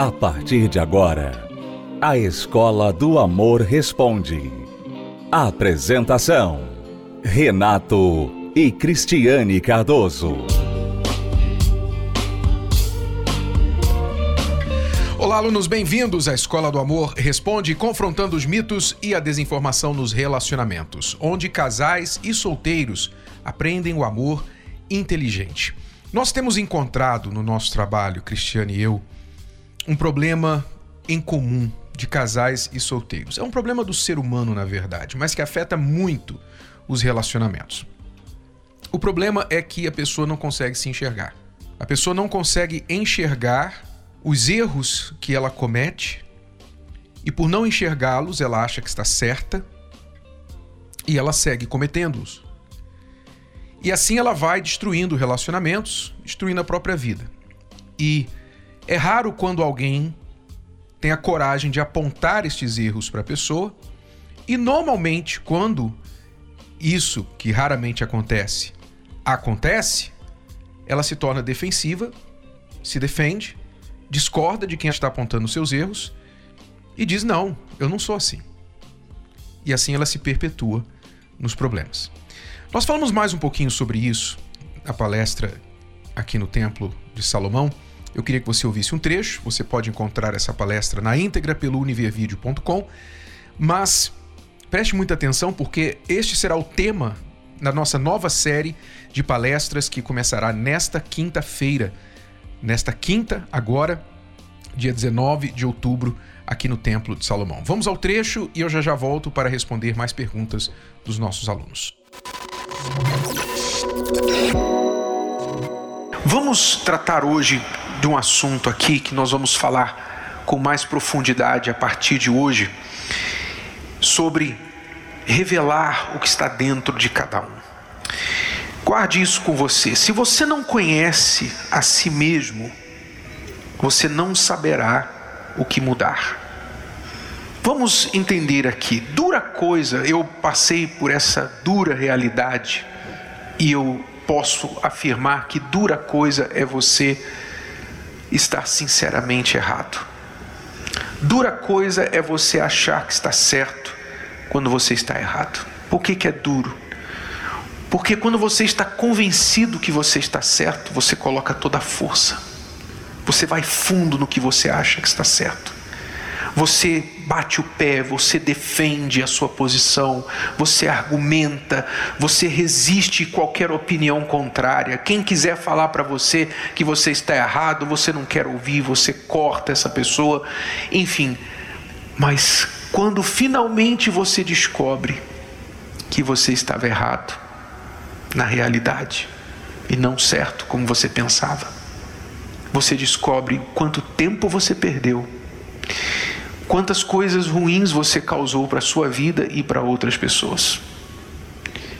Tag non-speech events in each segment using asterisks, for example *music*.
A partir de agora, a Escola do Amor Responde. Apresentação: Renato e Cristiane Cardoso. Olá, alunos, bem-vindos à Escola do Amor Responde, confrontando os mitos e a desinformação nos relacionamentos, onde casais e solteiros aprendem o amor inteligente. Nós temos encontrado no nosso trabalho, Cristiane e eu, um problema em comum de casais e solteiros. É um problema do ser humano, na verdade, mas que afeta muito os relacionamentos. O problema é que a pessoa não consegue se enxergar. A pessoa não consegue enxergar os erros que ela comete e, por não enxergá-los, ela acha que está certa e ela segue cometendo-os. E assim ela vai destruindo relacionamentos, destruindo a própria vida. E é raro quando alguém tem a coragem de apontar estes erros para a pessoa, e normalmente quando isso, que raramente acontece, acontece, ela se torna defensiva, se defende, discorda de quem está apontando seus erros e diz: Não, eu não sou assim. E assim ela se perpetua nos problemas. Nós falamos mais um pouquinho sobre isso na palestra aqui no Templo de Salomão. Eu queria que você ouvisse um trecho. Você pode encontrar essa palestra na íntegra pelo univervideo.com. Mas preste muita atenção porque este será o tema da nossa nova série de palestras que começará nesta quinta-feira. Nesta quinta, agora, dia 19 de outubro, aqui no Templo de Salomão. Vamos ao trecho e eu já já volto para responder mais perguntas dos nossos alunos. Vamos tratar hoje de um assunto aqui que nós vamos falar com mais profundidade a partir de hoje sobre revelar o que está dentro de cada um. Guarde isso com você. Se você não conhece a si mesmo, você não saberá o que mudar. Vamos entender aqui. Dura coisa, eu passei por essa dura realidade e eu posso afirmar que dura coisa é você estar sinceramente errado. Dura coisa é você achar que está certo quando você está errado. Por que, que é duro? Porque quando você está convencido que você está certo, você coloca toda a força. Você vai fundo no que você acha que está certo. Você bate o pé, você defende a sua posição, você argumenta, você resiste qualquer opinião contrária. Quem quiser falar para você que você está errado, você não quer ouvir, você corta essa pessoa, enfim. Mas quando finalmente você descobre que você estava errado na realidade e não certo como você pensava, você descobre quanto tempo você perdeu quantas coisas ruins você causou para a sua vida e para outras pessoas.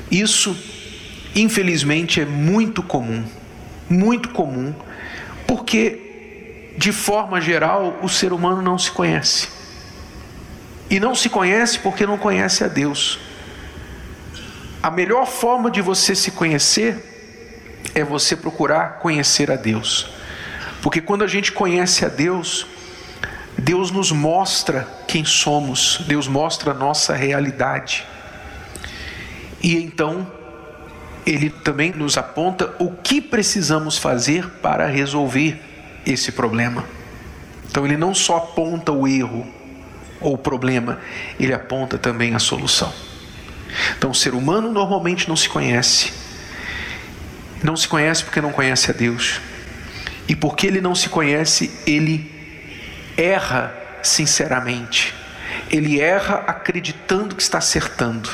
Isso, infelizmente, é muito comum, muito comum, porque, de forma geral, o ser humano não se conhece. E não se conhece porque não conhece a Deus. A melhor forma de você se conhecer é você procurar conhecer a Deus. Porque quando a gente conhece a Deus, Deus nos mostra quem somos, Deus mostra a nossa realidade. E então, Ele também nos aponta o que precisamos fazer para resolver esse problema. Então, Ele não só aponta o erro ou o problema, Ele aponta também a solução. Então, o ser humano normalmente não se conhece. Não se conhece porque não conhece a Deus. E porque ele não se conhece, ele erra sinceramente. Ele erra acreditando que está acertando.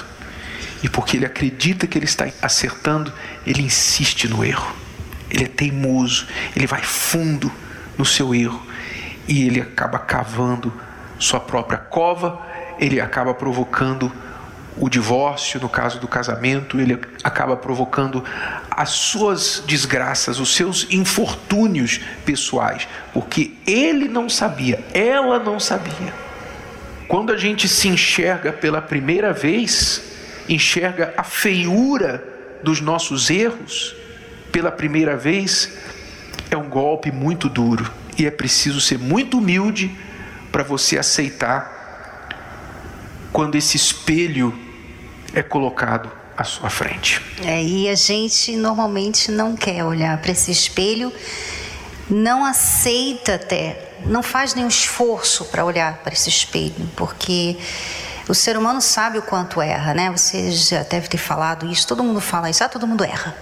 E porque ele acredita que ele está acertando, ele insiste no erro. Ele é teimoso, ele vai fundo no seu erro e ele acaba cavando sua própria cova, ele acaba provocando o divórcio, no caso do casamento, ele acaba provocando as suas desgraças, os seus infortúnios pessoais, porque ele não sabia, ela não sabia. Quando a gente se enxerga pela primeira vez, enxerga a feiura dos nossos erros pela primeira vez, é um golpe muito duro. E é preciso ser muito humilde para você aceitar quando esse espelho é colocado à sua frente. É, e a gente normalmente não quer olhar para esse espelho, não aceita até, não faz nenhum esforço para olhar para esse espelho, porque o ser humano sabe o quanto erra, né? Você já deve ter falado isso, todo mundo fala isso, ah, todo mundo erra.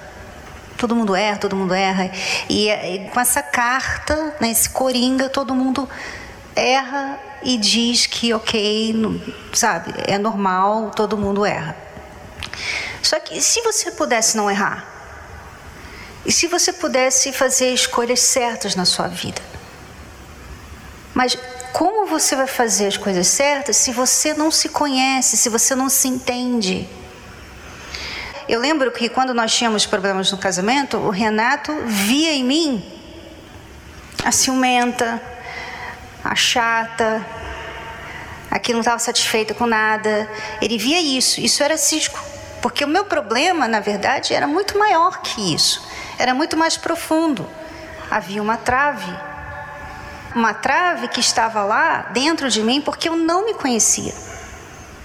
Todo mundo erra, todo mundo erra. E, e com essa carta, né, esse coringa, todo mundo erra e diz que, ok, sabe, é normal, todo mundo erra. Só que se você pudesse não errar, e se você pudesse fazer escolhas certas na sua vida, mas como você vai fazer as coisas certas se você não se conhece, se você não se entende? Eu lembro que quando nós tínhamos problemas no casamento, o Renato via em mim a ciumenta, a chata, a que não estava satisfeita com nada. Ele via isso, isso era cisco. Porque o meu problema, na verdade, era muito maior que isso, era muito mais profundo. Havia uma trave, uma trave que estava lá dentro de mim porque eu não me conhecia,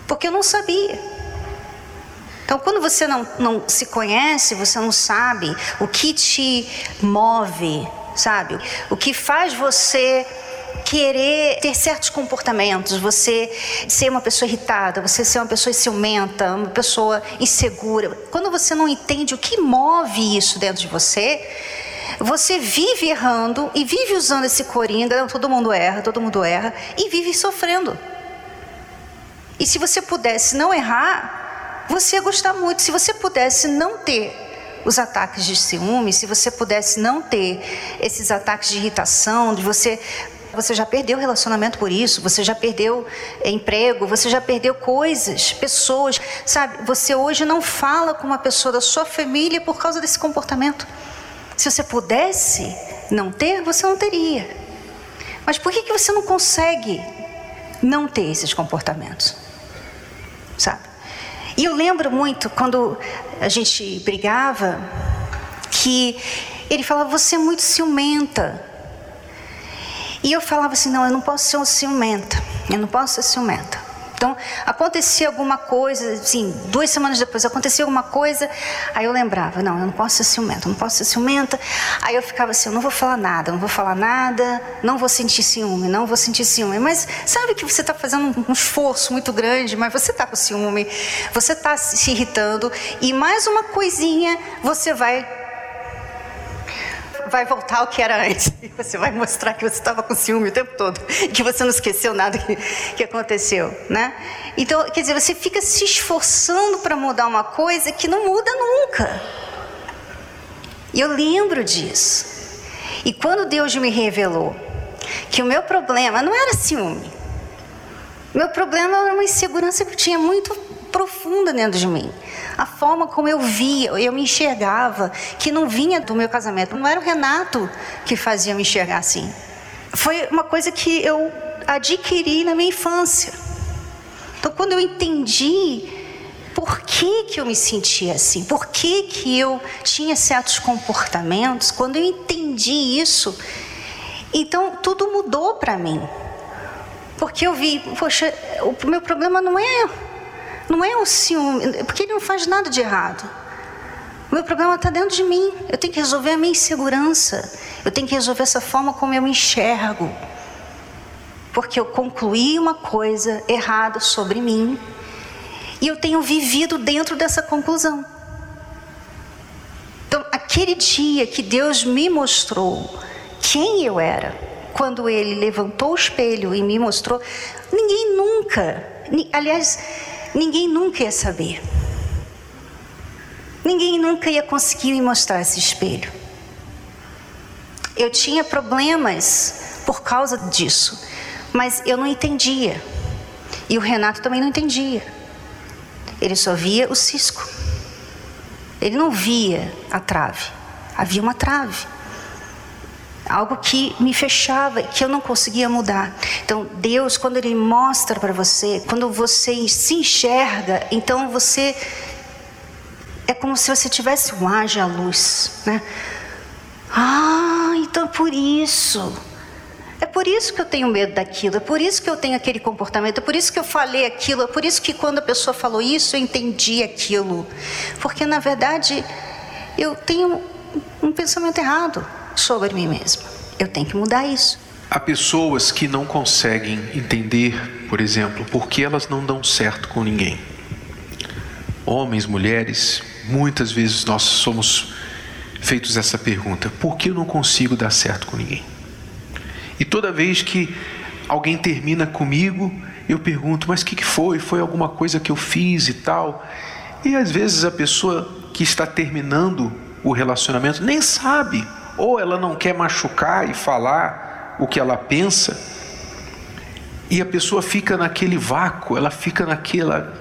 porque eu não sabia. Então, quando você não, não se conhece, você não sabe o que te move, sabe? O que faz você querer ter certos comportamentos, você ser uma pessoa irritada, você ser uma pessoa ciumenta, uma pessoa insegura. Quando você não entende o que move isso dentro de você, você vive errando e vive usando esse coringa, todo mundo erra, todo mundo erra, e vive sofrendo. E se você pudesse não errar, você ia gostar muito. Se você pudesse não ter os ataques de ciúme, se você pudesse não ter esses ataques de irritação, de você você já perdeu relacionamento por isso, você já perdeu emprego, você já perdeu coisas, pessoas, sabe? Você hoje não fala com uma pessoa da sua família por causa desse comportamento. Se você pudesse não ter, você não teria. Mas por que, que você não consegue não ter esses comportamentos? Sabe? E eu lembro muito quando a gente brigava que ele falava: Você é muito ciumenta. E eu falava assim: não, eu não posso ser um ciumenta, eu não posso ser ciumenta. Então, acontecia alguma coisa, assim, duas semanas depois acontecia alguma coisa, aí eu lembrava, não, eu não posso ser ciumenta, eu não posso ser ciumenta. Aí eu ficava assim, eu não vou falar nada, não vou falar nada, não vou sentir ciúme, não vou sentir ciúme. Mas sabe que você está fazendo um esforço muito grande, mas você está com ciúme, você está se irritando, e mais uma coisinha você vai vai voltar ao que era antes. *laughs* E você vai mostrar que você estava com ciúme o tempo todo, *laughs* que você não esqueceu nada que, que aconteceu, né? Então, quer dizer, você fica se esforçando para mudar uma coisa que não muda nunca. E eu lembro disso. E quando Deus me revelou que o meu problema não era ciúme, meu problema era uma insegurança que eu tinha muito profunda dentro de mim a forma como eu via, eu me enxergava, que não vinha do meu casamento. Não era o Renato que fazia me enxergar assim. Foi uma coisa que eu adquiri na minha infância. Então, quando eu entendi por que, que eu me sentia assim, por que, que eu tinha certos comportamentos, quando eu entendi isso, então tudo mudou para mim. Porque eu vi, poxa, o meu problema não é não é o ciúme, porque ele não faz nada de errado. O meu problema está dentro de mim. Eu tenho que resolver a minha insegurança. Eu tenho que resolver essa forma como eu me enxergo. Porque eu concluí uma coisa errada sobre mim. E eu tenho vivido dentro dessa conclusão. Então, aquele dia que Deus me mostrou quem eu era, quando Ele levantou o espelho e me mostrou, ninguém nunca, aliás, ninguém nunca ia saber. Ninguém nunca ia conseguir me mostrar esse espelho. Eu tinha problemas por causa disso, mas eu não entendia. E o Renato também não entendia. Ele só via o cisco. Ele não via a trave. Havia uma trave algo que me fechava, que eu não conseguia mudar. Então, Deus, quando Ele mostra para você, quando você se enxerga, então você é como se você tivesse um haja luz, né? Ah, então por isso. por isso que eu tenho medo daquilo, é por isso que eu tenho aquele comportamento, é por isso que eu falei aquilo, é por isso que quando a pessoa falou isso eu entendi aquilo. Porque na verdade eu tenho um pensamento errado sobre mim mesma. Eu tenho que mudar isso. Há pessoas que não conseguem entender, por exemplo, por que elas não dão certo com ninguém. Homens, mulheres, muitas vezes nós somos feitos essa pergunta: por que eu não consigo dar certo com ninguém? E toda vez que alguém termina comigo, eu pergunto: mas o que, que foi? Foi alguma coisa que eu fiz e tal? E às vezes a pessoa que está terminando o relacionamento nem sabe, ou ela não quer machucar e falar o que ela pensa, e a pessoa fica naquele vácuo, ela fica naquela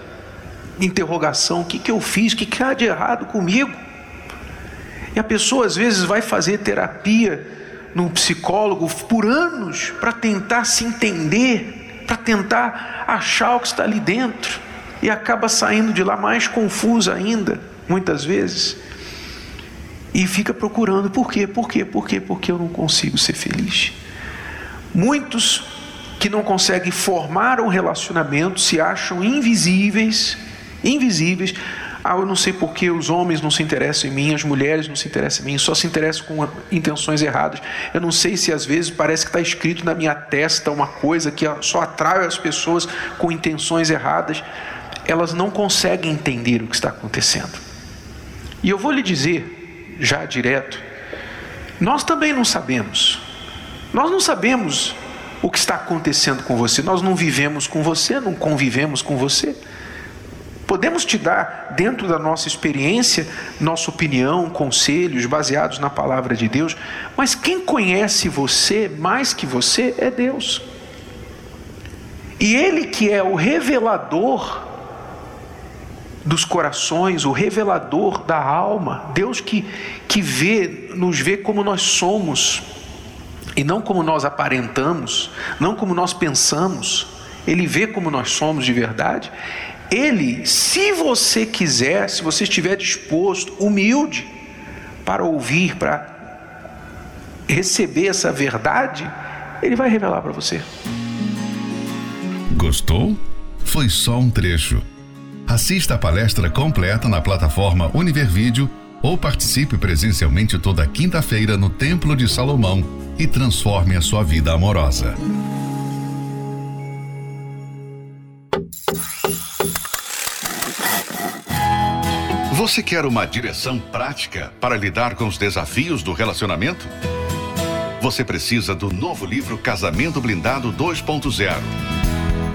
interrogação: o que, que eu fiz? O que, que há de errado comigo? E a pessoa às vezes vai fazer terapia num psicólogo por anos para tentar se entender, para tentar achar o que está ali dentro, e acaba saindo de lá mais confusa ainda, muitas vezes. E fica procurando por quê, por quê, por quê, porque eu não consigo ser feliz. Muitos que não conseguem formar um relacionamento se acham invisíveis, invisíveis. Ah, eu não sei por que os homens não se interessam em mim, as mulheres não se interessam em mim, só se interessam com intenções erradas. Eu não sei se às vezes parece que está escrito na minha testa uma coisa que só atrai as pessoas com intenções erradas. Elas não conseguem entender o que está acontecendo. E eu vou lhe dizer, já direto, nós também não sabemos. Nós não sabemos o que está acontecendo com você, nós não vivemos com você, não convivemos com você. Podemos te dar, dentro da nossa experiência, nossa opinião, conselhos baseados na palavra de Deus, mas quem conhece você mais que você é Deus. E Ele que é o revelador dos corações, o revelador da alma, Deus que, que vê, nos vê como nós somos e não como nós aparentamos, não como nós pensamos, Ele vê como nós somos de verdade. Ele, se você quiser, se você estiver disposto, humilde, para ouvir, para receber essa verdade, Ele vai revelar para você. Gostou? Foi só um trecho. Assista a palestra completa na plataforma Univervídeo ou participe presencialmente toda quinta-feira no Templo de Salomão e transforme a sua vida amorosa. Você quer uma direção prática para lidar com os desafios do relacionamento? Você precisa do novo livro Casamento Blindado 2.0.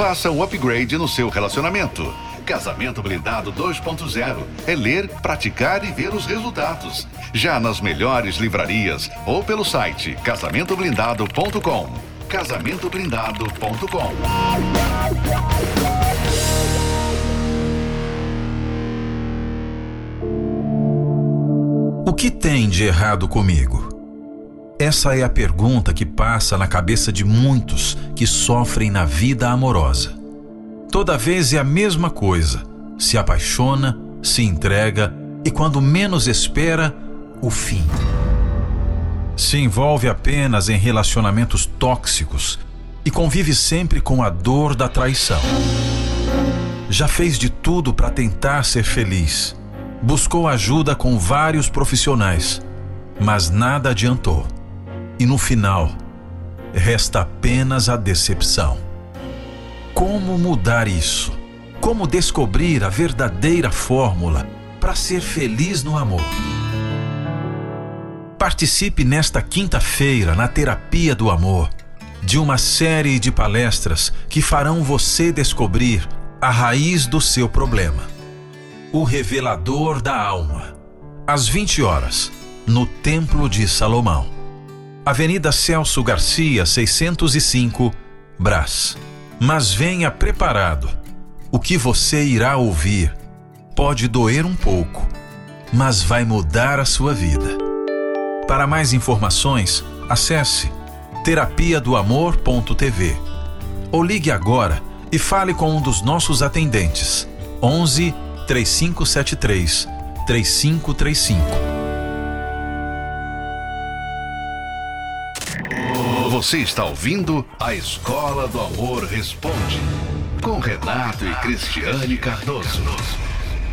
Faça um upgrade no seu relacionamento. Casamento Blindado 2.0 é ler, praticar e ver os resultados. Já nas melhores livrarias ou pelo site casamentoblindado.com. Casamentoblindado.com. O que tem de errado comigo? Essa é a pergunta que passa na cabeça de muitos que sofrem na vida amorosa. Toda vez é a mesma coisa. Se apaixona, se entrega e quando menos espera, o fim. Se envolve apenas em relacionamentos tóxicos e convive sempre com a dor da traição. Já fez de tudo para tentar ser feliz. Buscou ajuda com vários profissionais, mas nada adiantou. E no final, resta apenas a decepção. Como mudar isso? Como descobrir a verdadeira fórmula para ser feliz no amor? Participe nesta quinta-feira na Terapia do Amor de uma série de palestras que farão você descobrir a raiz do seu problema. O Revelador da Alma. Às 20 horas, no Templo de Salomão. Avenida Celso Garcia, 605, Brás. Mas venha preparado. O que você irá ouvir pode doer um pouco, mas vai mudar a sua vida. Para mais informações, acesse terapia do amor.tv ou ligue agora e fale com um dos nossos atendentes. 11 3573 3535. Você está ouvindo a Escola do Amor Responde com Renato e Cristiane Cardoso.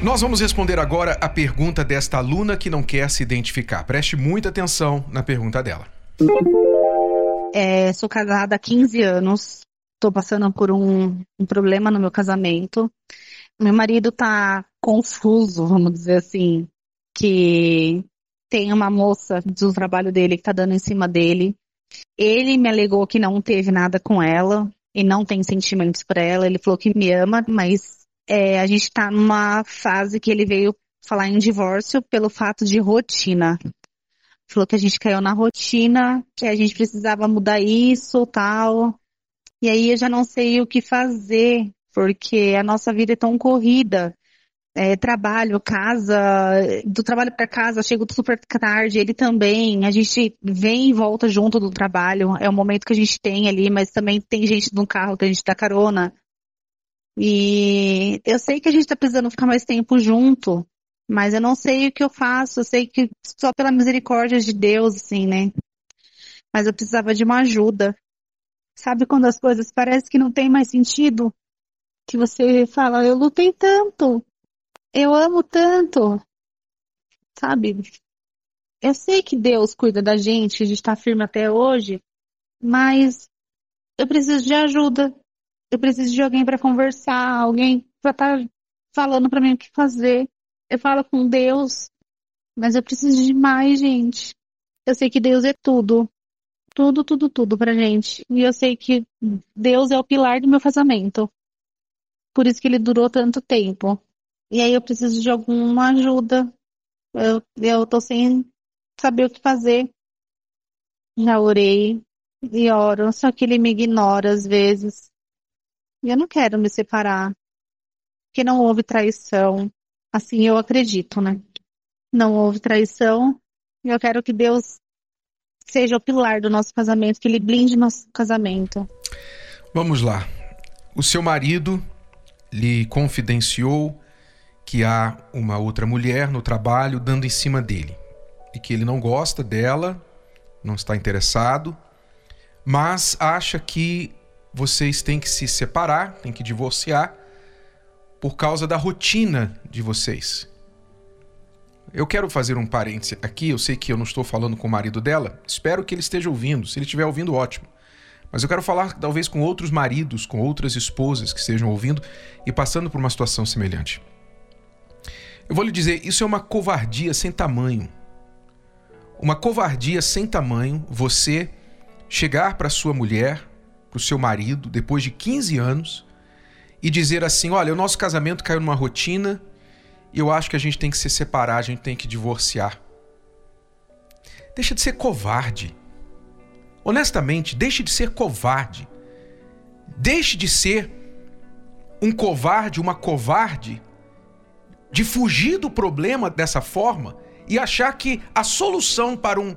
Nós vamos responder agora a pergunta desta aluna que não quer se identificar. Preste muita atenção na pergunta dela. É, sou casada há 15 anos, estou passando por um, um, problema no meu casamento. Meu marido está confuso, vamos dizer assim, que tem uma moça do trabalho dele que está dando em cima dele. Ele me alegou que não teve nada com ela e não tem sentimentos para ela. Ele falou que me ama, mas é, a gente está numa fase que ele veio falar em divórcio pelo fato de rotina. Falou que a gente caiu na rotina, que a gente precisava mudar isso, tal. E aí eu já não sei o que fazer, porque a nossa vida é tão corrida. É, trabalho, casa, do trabalho para casa, chego super tarde, ele também. A gente vem e volta junto do trabalho. É o momento que a gente tem ali, mas também tem gente no carro que a gente dá carona. E eu sei que a gente tá precisando ficar mais tempo junto, mas eu não sei o que eu faço. Eu sei que só pela misericórdia de Deus, assim, né? Mas eu precisava de uma ajuda. Sabe quando as coisas parecem que não tem mais sentido? Que você fala, eu lutei tanto, eu amo tanto, sabe? Eu sei que Deus cuida da gente, a gente está firme até hoje, mas eu preciso de ajuda. Eu preciso de alguém para conversar, alguém para estar tá falando para mim o que fazer. Eu falo com Deus, mas eu preciso de mais, gente. Eu sei que Deus é tudo. Tudo, tudo, tudo pra gente. E eu sei que Deus é o pilar do meu casamento. Por isso que ele durou tanto tempo. E aí eu preciso de alguma ajuda. Eu, eu tô sem saber o que fazer. Já orei e oro, só que ele me ignora às vezes. E eu não quero me separar. Porque não houve traição. Assim eu acredito, né? Não houve traição. E eu quero que Deus seja o pilar do nosso casamento, que ele blinde nosso casamento. Vamos lá. O seu marido lhe confidenciou que há uma outra mulher no trabalho dando em cima dele e que ele não gosta dela, não está interessado, mas acha que vocês têm que se separar, têm que divorciar por causa da rotina de vocês. Eu quero fazer um parêntese aqui, eu sei que eu não estou falando com o marido dela, espero que ele esteja ouvindo, se ele estiver ouvindo, ótimo. Mas eu quero falar talvez com outros maridos, com outras esposas que estejam ouvindo e passando por uma situação semelhante. Eu vou lhe dizer, isso é uma covardia sem tamanho. Uma covardia sem tamanho você chegar para sua mulher, para o seu marido, depois de 15 anos, e dizer assim: olha, o nosso casamento caiu numa rotina eu acho que a gente tem que se separar, a gente tem que divorciar. Deixa de ser covarde. Honestamente, deixe de ser covarde. Deixe de ser um covarde, uma covarde, de fugir do problema dessa forma e achar que a solução para um,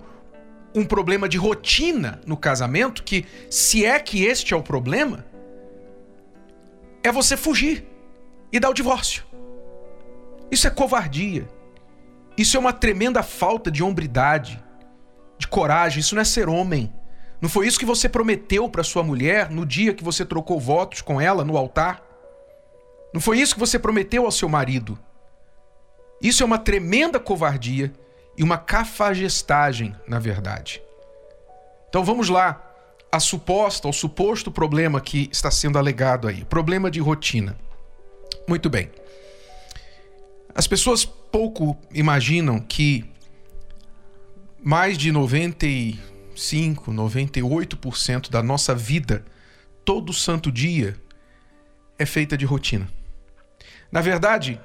um problema de rotina no casamento, que se é que este é o problema, é você fugir e dar o divórcio. Isso é covardia. Isso é uma tremenda falta de hombridade, de coragem. Isso não é ser homem. Não foi isso que você prometeu para sua mulher no dia que você trocou votos com ela no altar? Não foi isso que você prometeu ao seu marido? Isso é uma tremenda covardia e uma cafagestagem, na verdade. Então vamos lá. A suposta, o suposto problema que está sendo alegado aí, problema de rotina. Muito bem. As pessoas pouco imaginam que mais de 95, 98% da nossa vida, todo santo dia, é feita de rotina. Na verdade,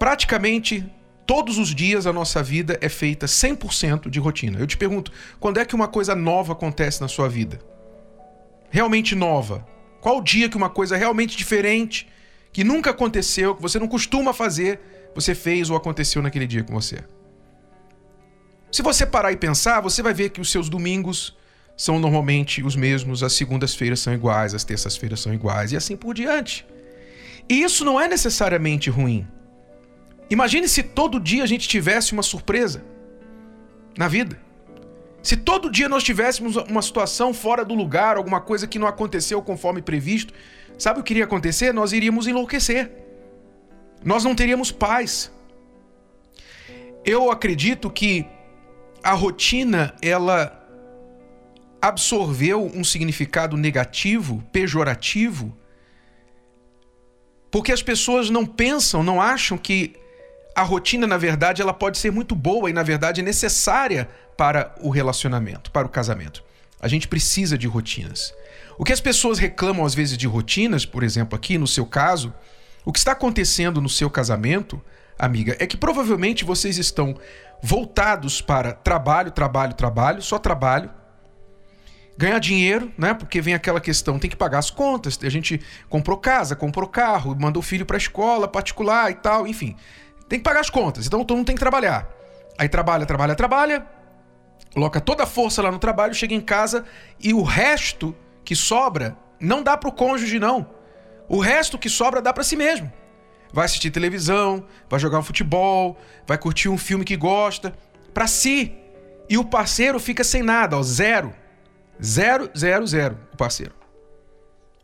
praticamente todos os dias a nossa vida é feita 100% de rotina. Eu te pergunto, quando é que uma coisa nova acontece na sua vida? realmente nova? Qual o dia que uma coisa realmente diferente, que nunca aconteceu, que você não costuma fazer, você fez ou aconteceu naquele dia com você? Se você parar e pensar, você vai ver que os seus domingos são normalmente os mesmos, as segundas-feiras são iguais, as terças-feiras são iguais e assim por diante. E isso não é necessariamente ruim. Imagine se todo dia a gente tivesse uma surpresa na vida. Se todo dia nós tivéssemos uma situação fora do lugar, alguma coisa que não aconteceu conforme previsto, sabe o que iria acontecer? Nós iríamos enlouquecer. Nós não teríamos paz. Eu acredito que a rotina ela absorveu um significado negativo, pejorativo, porque as pessoas não pensam, não acham que a rotina, na verdade, ela pode ser muito boa e, na verdade, é necessária para o relacionamento, para o casamento. A gente precisa de rotinas. O que as pessoas reclamam às vezes de rotinas, por exemplo, aqui no seu caso, o que está acontecendo no seu casamento, amiga, é que provavelmente vocês estão voltados para trabalho, trabalho, trabalho, só trabalho, ganhar dinheiro, né? Porque vem aquela questão, tem que pagar as contas. A gente comprou casa, comprou carro, mandou o filho para a escola particular e tal, enfim. Tem que pagar as contas, então todo mundo tem que trabalhar. Aí trabalha, trabalha, trabalha, coloca toda a força lá no trabalho, chega em casa e o resto que sobra não dá pro cônjuge não. O resto que sobra dá para si mesmo. Vai assistir televisão, vai jogar um futebol, vai curtir um filme que gosta, para si. E o parceiro fica sem nada, ó, zero. Zero, zero, zero, o parceiro.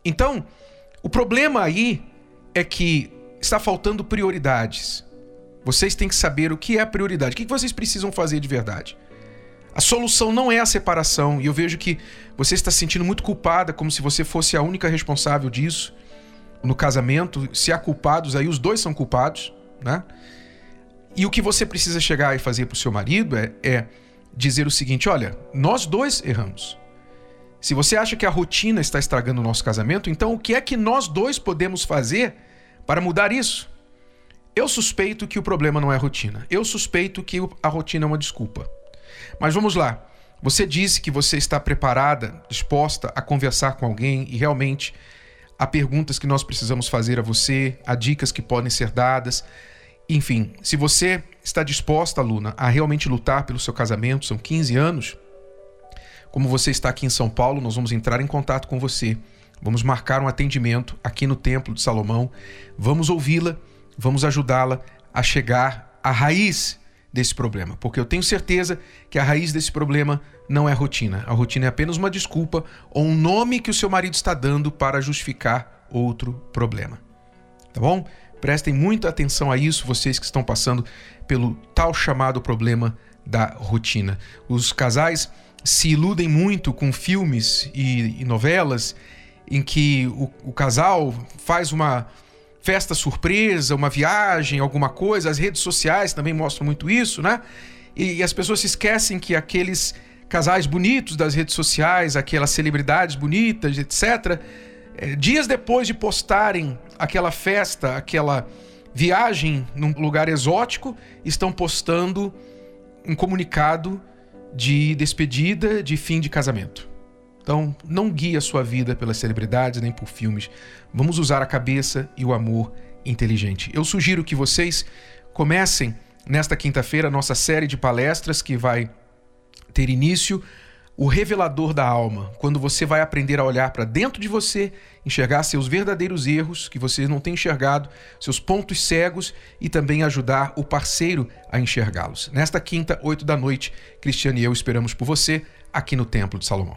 Então, o problema aí é que está faltando prioridades. Vocês têm que saber o que é a prioridade. O que vocês precisam fazer de verdade? A solução não é a separação, e eu vejo que você está se sentindo muito culpada, como se você fosse a única responsável disso no casamento. Se há culpados, aí os dois são culpados, né? E o que você precisa chegar e fazer para o seu marido é, é dizer o seguinte: olha, nós dois erramos. Se você acha que a rotina está estragando o nosso casamento, então o que é que nós dois podemos fazer para mudar isso? Eu suspeito que o problema não é a rotina. Eu suspeito que a rotina é uma desculpa. Mas vamos lá. Você disse que você está preparada, disposta a conversar com alguém e realmente há perguntas que nós precisamos fazer a você, há dicas que podem ser dadas. Enfim, se você está disposta, Luna, a realmente lutar pelo seu casamento, são 15 anos, como você está aqui em São Paulo, nós vamos entrar em contato com você. Vamos marcar um atendimento aqui no Templo de Salomão. Vamos ouvi-la vamos ajudá-la a chegar à raiz desse problema, porque eu tenho certeza que a raiz desse problema não é a rotina. A rotina é apenas uma desculpa ou um nome que o seu marido está dando para justificar outro problema. Tá bom? Prestem muita atenção a isso, vocês que estão passando pelo tal chamado problema da rotina. Os casais se iludem muito com filmes e, e novelas em que o, o casal faz uma festa surpresa, uma viagem, alguma coisa. As redes sociais também mostram muito isso, né? E, e as pessoas se esquecem que aqueles casais bonitos das redes sociais, aquelas celebridades bonitas, etc., é, dias depois de postarem aquela festa, aquela viagem num lugar exótico, estão postando um comunicado de despedida, de fim de casamento. Então, não guie a sua vida pelas celebridades nem por filmes. Vamos usar a cabeça e o amor inteligente. Eu sugiro que vocês comecem nesta quinta-feira a nossa série de palestras que vai ter início o revelador da alma, quando você vai aprender a olhar para dentro de você, enxergar seus verdadeiros erros que você não tem enxergado, seus pontos cegos e também ajudar o parceiro a enxergá-los. Nesta quinta, oito da noite, Cristiane e eu esperamos por você aqui no Templo de Salomão.